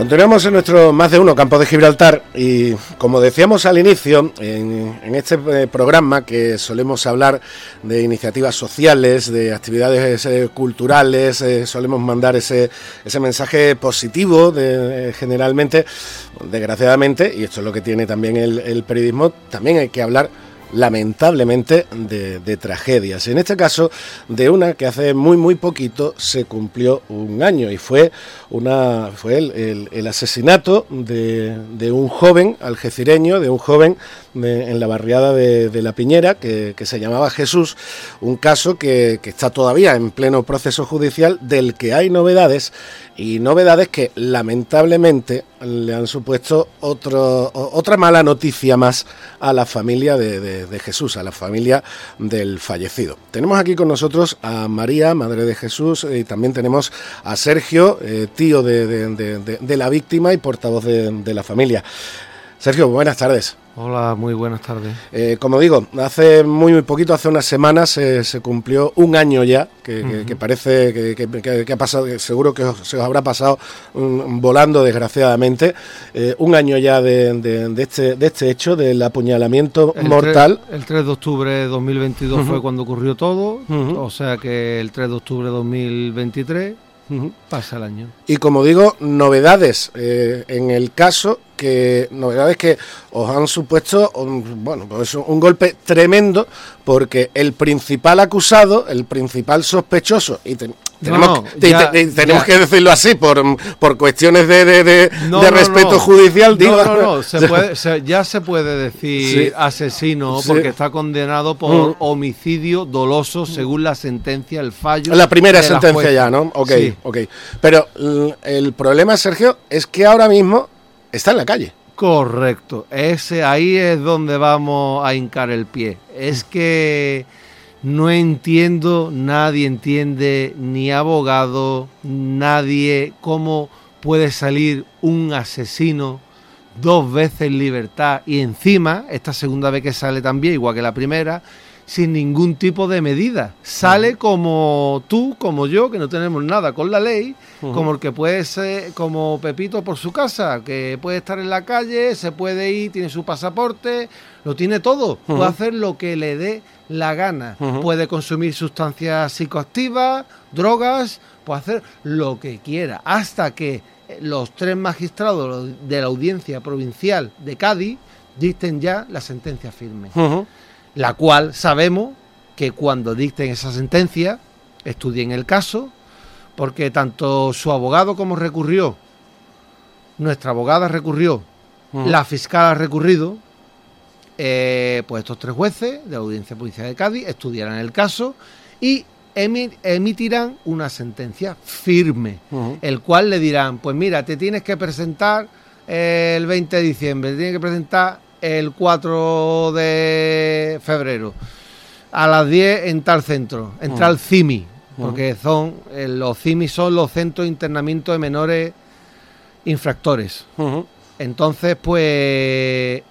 Continuamos en nuestro más de uno campo de Gibraltar y como decíamos al inicio, en, este eh, programa que solemos hablar de iniciativas sociales, de actividades eh, culturales, eh, solemos mandar ese, ese mensaje positivo de, generalmente, desgraciadamente, y esto es lo que tiene también el periodismo, también hay que hablar lamentablemente de, tragedias. En este caso, de una que hace muy muy poquito se cumplió un año y fue una fue el, asesinato de, un joven algecireño, de un joven en la barriada de, La Piñera que, se llamaba Jesús, un caso que, que está todavía en pleno proceso judicial del que hay novedades y novedades que lamentablemente le han supuesto otro, otra mala noticia más a la familia de, Jesús, a la familia del fallecido. Tenemos aquí con nosotros a María, madre de Jesús, y también tenemos a Sergio, eh, tío de, la víctima y portavoz de la familia. Sergio, buenas tardes. Hola, muy buenas tardes. Eh, como digo, hace muy, muy poquito, hace unas semanas, se cumplió un año ya, que, parece que, ha pasado, seguro que se os habrá pasado mm, volando desgraciadamente, eh, un año ya de, este, de este hecho, del apuñalamiento mortal. el 3 de octubre de 2022 fue cuando ocurrió todo, o sea que el 3 de octubre de 2023 pasa el año. Y como digo, novedades eh, en el caso que novedades que os han supuesto un, bueno pues un golpe tremendo porque el principal acusado el principal sospechoso y tenemos, tenemos que decirlo así por, por cuestiones de, de, respeto judicial digo. no no se puede, ya se puede decir asesino porque está condenado por mm. homicidio doloso según la sentencia el fallo la primera sentencia ya no ok ok. Pero el problema Sergio es que ahora mismo está en la calle. Correcto, ese ahí es donde vamos a hincar el pie. Es que no entiendo, nadie entiende, ni abogado, nadie, cómo puede salir un asesino dos veces en libertad y encima, esta segunda vez que sale también, igual que la primera, sin ningún tipo de medida. Sale como tú, como yo, que no tenemos nada con la ley, como el que puede ser, como Pepito por su casa, que puede estar en la calle, se puede ir, tiene su pasaporte, lo tiene todo, puede hacer lo que le dé la gana, puede consumir sustancias psicoactivas, drogas, puede hacer lo que quiera, hasta que los tres magistrados de la audiencia provincial de Cádiz dicten ya la sentencia firme la cual sabemos que cuando dicten esa sentencia, estudien el caso, porque tanto su abogado como recurrió, nuestra abogada recurrió, la fiscal ha recurrido, eh, pues estos tres jueces de la Audiencia Policial de Cádiz estudiarán el caso y emitirán una sentencia firme, el cual le dirán, pues mira, te tienes que presentar el 20 de diciembre, te tienes que presentar el 4 de febrero. A las 10 en tal centro, en tal CIMI, porque son eh, los CIMI son los centros de internamiento de menores infractores. Entonces, pues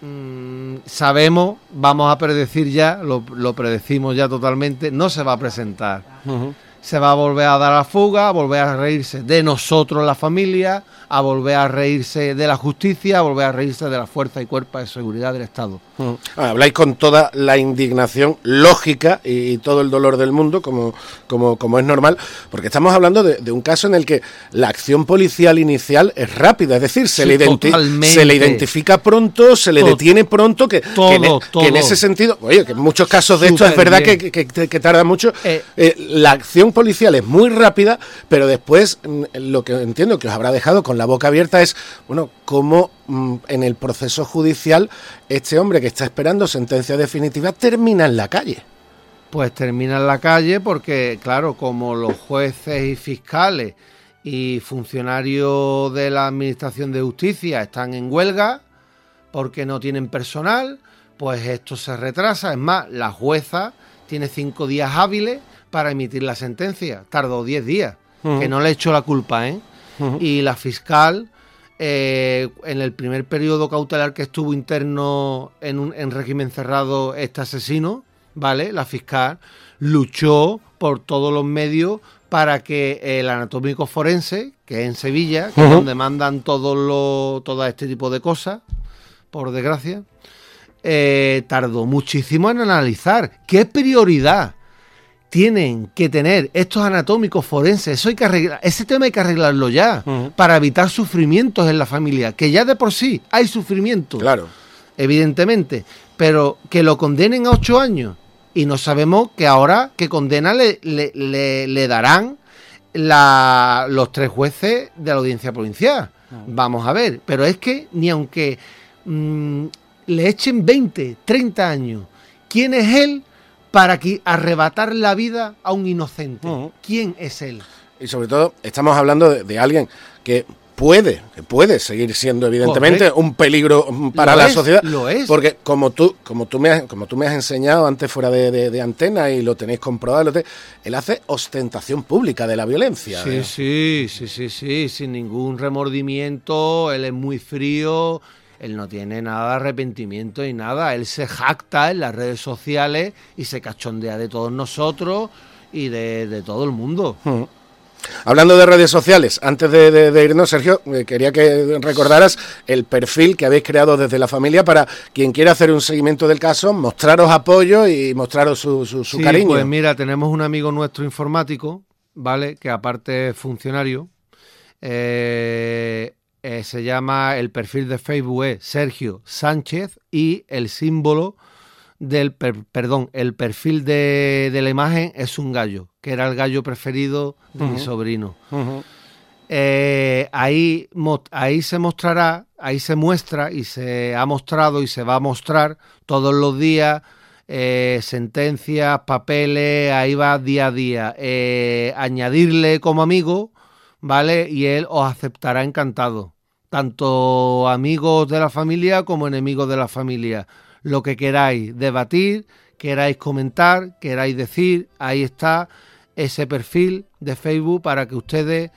mm, sabemos, vamos a predecir ya, lo, lo, predecimos ya totalmente, no se va a presentar. Se va a volver a dar la fuga, a volver a reírse de nosotros, la familia, a volver a reírse de la justicia, a volver a reírse de la fuerza y cuerpo de seguridad del Estado. Mm. Ah, habláis con toda la indignación lógica y, todo el dolor del mundo, como, como, como es normal, porque estamos hablando de, un caso en el que la acción policial inicial es rápida, es decir, se, le, se le, identifica pronto, se le detiene pronto, que, en, ese sentido, oye, que en muchos casos de esto es verdad que, tarda mucho. Eh. Eh, la acción policial es muy rápida, pero después mm, lo que entiendo que os habrá dejado con la boca abierta es, bueno, cómo mm, en el proceso judicial este hombre que está esperando sentencia definitiva termina en la calle. Pues termina en la calle porque, claro, como los jueces y fiscales y funcionarios de la Administración de Justicia están en huelga porque no tienen personal, pues esto se retrasa. Es más, la jueza tiene cinco días hábiles para emitir la sentencia. Tardó diez días, que no le hecho la culpa, ¿eh? y la fiscal eh, en el primer periodo cautelar que estuvo interno en, un, en régimen cerrado este asesino, ¿vale? La fiscal luchó por todos los medios para que el anatómico forense, que es en Sevilla, que es donde mandan todos los, todo este tipo de cosas, por desgracia, eh, tardó muchísimo en analizar qué prioridad tienen que tener estos anatómicos forenses. Eso hay que arreglar, ese tema hay que arreglarlo ya para evitar sufrimientos en la familia, que ya de por sí hay sufrimiento. Claro. Evidentemente. Pero que lo condenen a ocho años. Y no sabemos que ahora que condena le, le, darán la, los tres jueces de la audiencia provincial. Vamos a ver. Pero es que ni aunque mm, le echen 20, 30 años, ¿quién es él para que arrebatar la vida a un inocente. ¿Quién es él? Y sobre todo, estamos hablando de, alguien que puede, que puede seguir siendo evidentemente un peligro para la sociedad. Lo es. Porque como tú, como tú me has, como tú me has enseñado antes fuera de, antena y lo tenéis comprobado, él hace ostentación pública de la violencia. Sí, sí, sí, sí, sí, sin ningún remordimiento, él es muy frío, él no tiene nada de arrepentimiento y nada. Él se jacta en las redes sociales y se cachondea de todos nosotros y de, todo el mundo. Hmm. Hablando de redes sociales, antes de, irnos, Sergio, eh, quería que recordaras el perfil que habéis creado desde la familia para quien quiera hacer un seguimiento del caso, mostraros apoyo y mostraros su, su, sí, cariño. Pues mira, tenemos un amigo nuestro informático, ¿vale? Que aparte es funcionario. Eh, eh, se llama, el perfil de Facebook es Sergio Sánchez y el símbolo del, perdón, el perfil de, la imagen es un gallo, que era el gallo preferido de mi sobrino. Eh, ahí, ahí se mostrará, ahí se muestra y se ha mostrado y se va a mostrar todos los días eh, sentencias, papeles, ahí va día a día. añadirle como amigo, ¿vale? Y él os aceptará encantado tanto amigos de la familia como enemigos de la familia. Lo que queráis debatir, queráis comentar, queráis decir, ahí está ese perfil de Facebook para que ustedes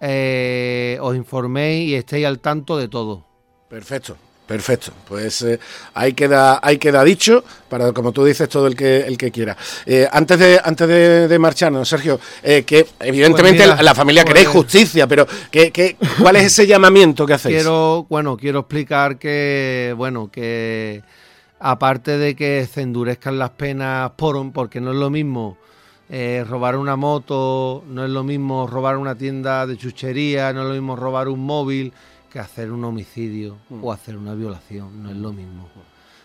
eh, os informéis y estéis al tanto de todo. Perfecto. Perfecto, pues eh, ahí queda ahí queda dicho para como tú dices todo el que el que quiera. Eh, antes de antes de, marcharnos, Sergio, eh, que evidentemente pues la, familia queréis pues justicia, pero ¿qué, cuál es ese llamamiento que hacéis? Quiero bueno quiero explicar que bueno que aparte de que se endurezcan las penas por porque no es lo mismo robar una moto, no es lo mismo robar una tienda de chuchería, no es lo mismo robar un móvil que hacer un homicidio o mm. hacer una violación, no es lo mismo.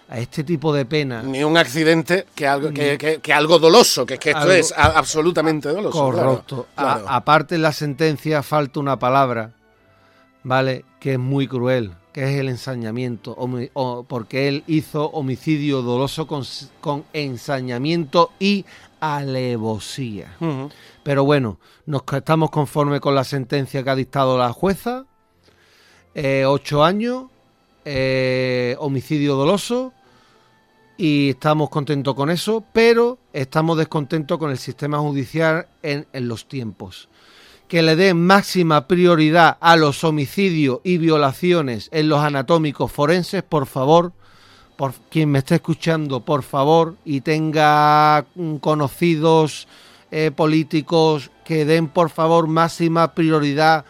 A este tipo de pena. Ni un accidente que algo, que, algo doloso, que, que esto es absolutamente doloso. Correcto. aparte en la sentencia falta una palabra, ¿vale? Que es muy cruel, que es el ensañamiento, porque él hizo homicidio doloso con, con ensañamiento y alevosía. Pero bueno, nos estamos conformes con la sentencia que ha dictado la jueza eh, ocho años, eh, homicidio doloso, y estamos contentos con eso, pero estamos descontentos con el sistema judicial en, los tiempos. Que le den máxima prioridad a los homicidios y violaciones en los anatómicos forenses, por favor, por quien me esté escuchando, por favor, y tenga conocidos eh, políticos que den, por favor, máxima prioridad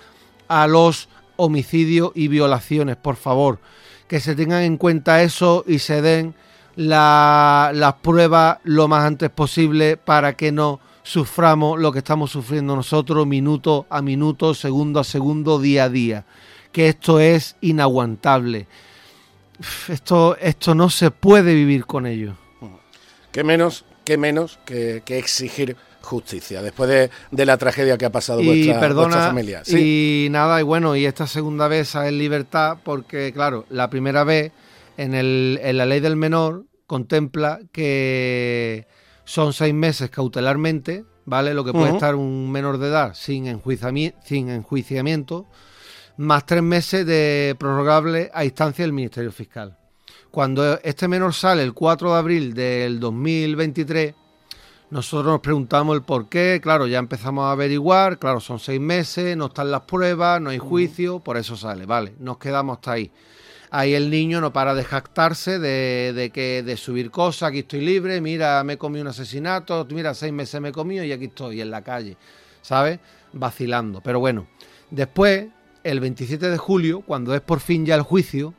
a los homicidio y violaciones, por favor. Que se tengan en cuenta eso y se den las pruebas lo más antes posible para que no suframos lo que estamos sufriendo nosotros minuto a minuto, segundo a segundo, día a día. Que esto es inaguantable. Esto, esto no se puede vivir con ello. ¿Qué menos, qué menos que, que exigir justicia después de, la tragedia que ha pasado vuestra, familia. Y nada, y bueno, y esta segunda vez en libertad, porque claro, la primera vez en, el, en la ley del menor contempla que son seis meses cautelarmente, ¿vale? Lo que puede estar un menor de edad sin, enjuiciamiento, sin enjuiciamiento, más tres meses de prorrogable a instancia del Ministerio Fiscal. Cuando este menor sale el 4 de abril del 2023, nosotros nos preguntamos el por qué, claro, ya empezamos a averiguar, claro, son seis meses, no están las pruebas, no hay juicio, por eso sale, vale, nos quedamos hasta ahí. Ahí el niño no para de jactarse de, de, que de subir cosas, aquí estoy libre, mira, me comí un asesinato, mira, seis meses me he comido y aquí estoy en la calle, ¿sabes? Vacilando. Pero bueno, después, el 27 de julio, cuando es por fin ya el juicio,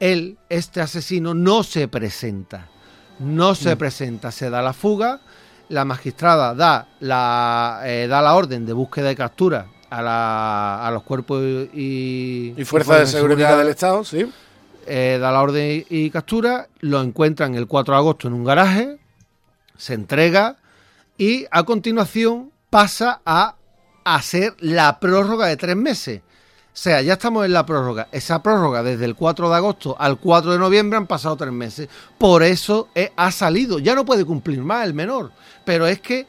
él, este asesino, no se presenta. No se mm. presenta, se da la fuga, la magistrada da la, eh, da la orden de búsqueda y captura a, los cuerpos y, fuerzas de seguridad, del Estado, sí. Eh, da la orden y captura, lo encuentran el 4 de agosto en un garaje, se entrega y a continuación pasa a hacer la prórroga de tres meses. O sea, ya estamos en la prórroga. Esa prórroga desde el 4 de agosto al 4 de noviembre han pasado tres meses. Por eso eh, ha salido. Ya no puede cumplir más el menor. Pero es que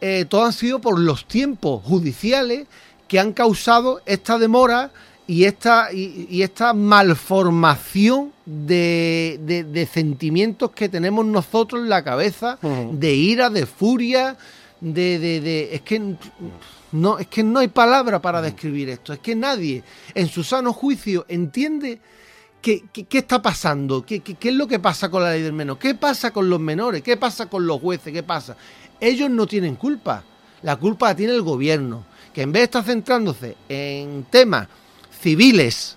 eh, todo han sido por los tiempos judiciales que han causado esta demora y esta, y, esta malformación de, sentimientos que tenemos nosotros en la cabeza, de ira, de furia, de, de, es que no, es que no hay palabra para describir esto, es que nadie en su sano juicio entiende qué, qué, está pasando, ¿Qué, qué, es lo que pasa con la ley del menor, qué pasa con los menores, qué pasa con los jueces, qué pasa. Ellos no tienen culpa, la culpa la tiene el gobierno que en vez de estar centrándose en temas civiles,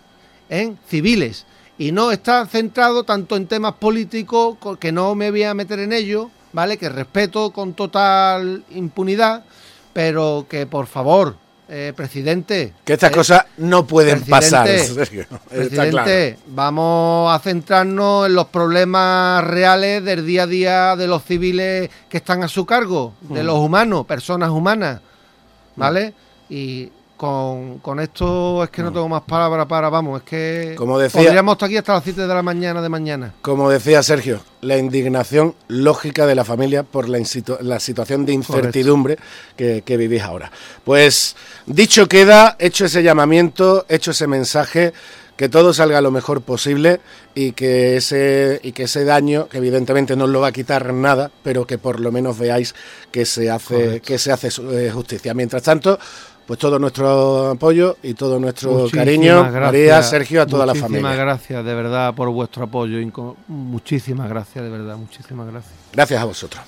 en civiles, y no está centrado tanto en temas políticos, que no me voy a meter en ello, ¿vale? Que respeto con total impunidad, pero que por favor, eh, presidente. Que estas eh, cosas no pueden pasar. Presidente, vamos a centrarnos en los problemas reales del día a día de los civiles que están a su cargo, de mm. los humanos, personas humanas, ¿vale? Y con, esto es que no tengo más palabras para, vamos, es que como decía, podríamos estar aquí hasta las 7 de la mañana de mañana. Como decía Sergio, la indignación lógica de la familia por la, la situación de incertidumbre que, que, vivís ahora. Pues dicho queda, hecho ese llamamiento, hecho ese mensaje, que todo salga lo mejor posible y que ese y que ese daño que evidentemente no lo va a quitar nada pero que por lo menos veáis que se hace que se hace eh, justicia mientras tanto pues todo nuestro apoyo y todo nuestro cariño, María, Sergio, a toda la familia. Muchísimas gracias, de verdad, por vuestro apoyo. Muchísimas gracias, de verdad, muchísimas gracias. Gracias a vosotros.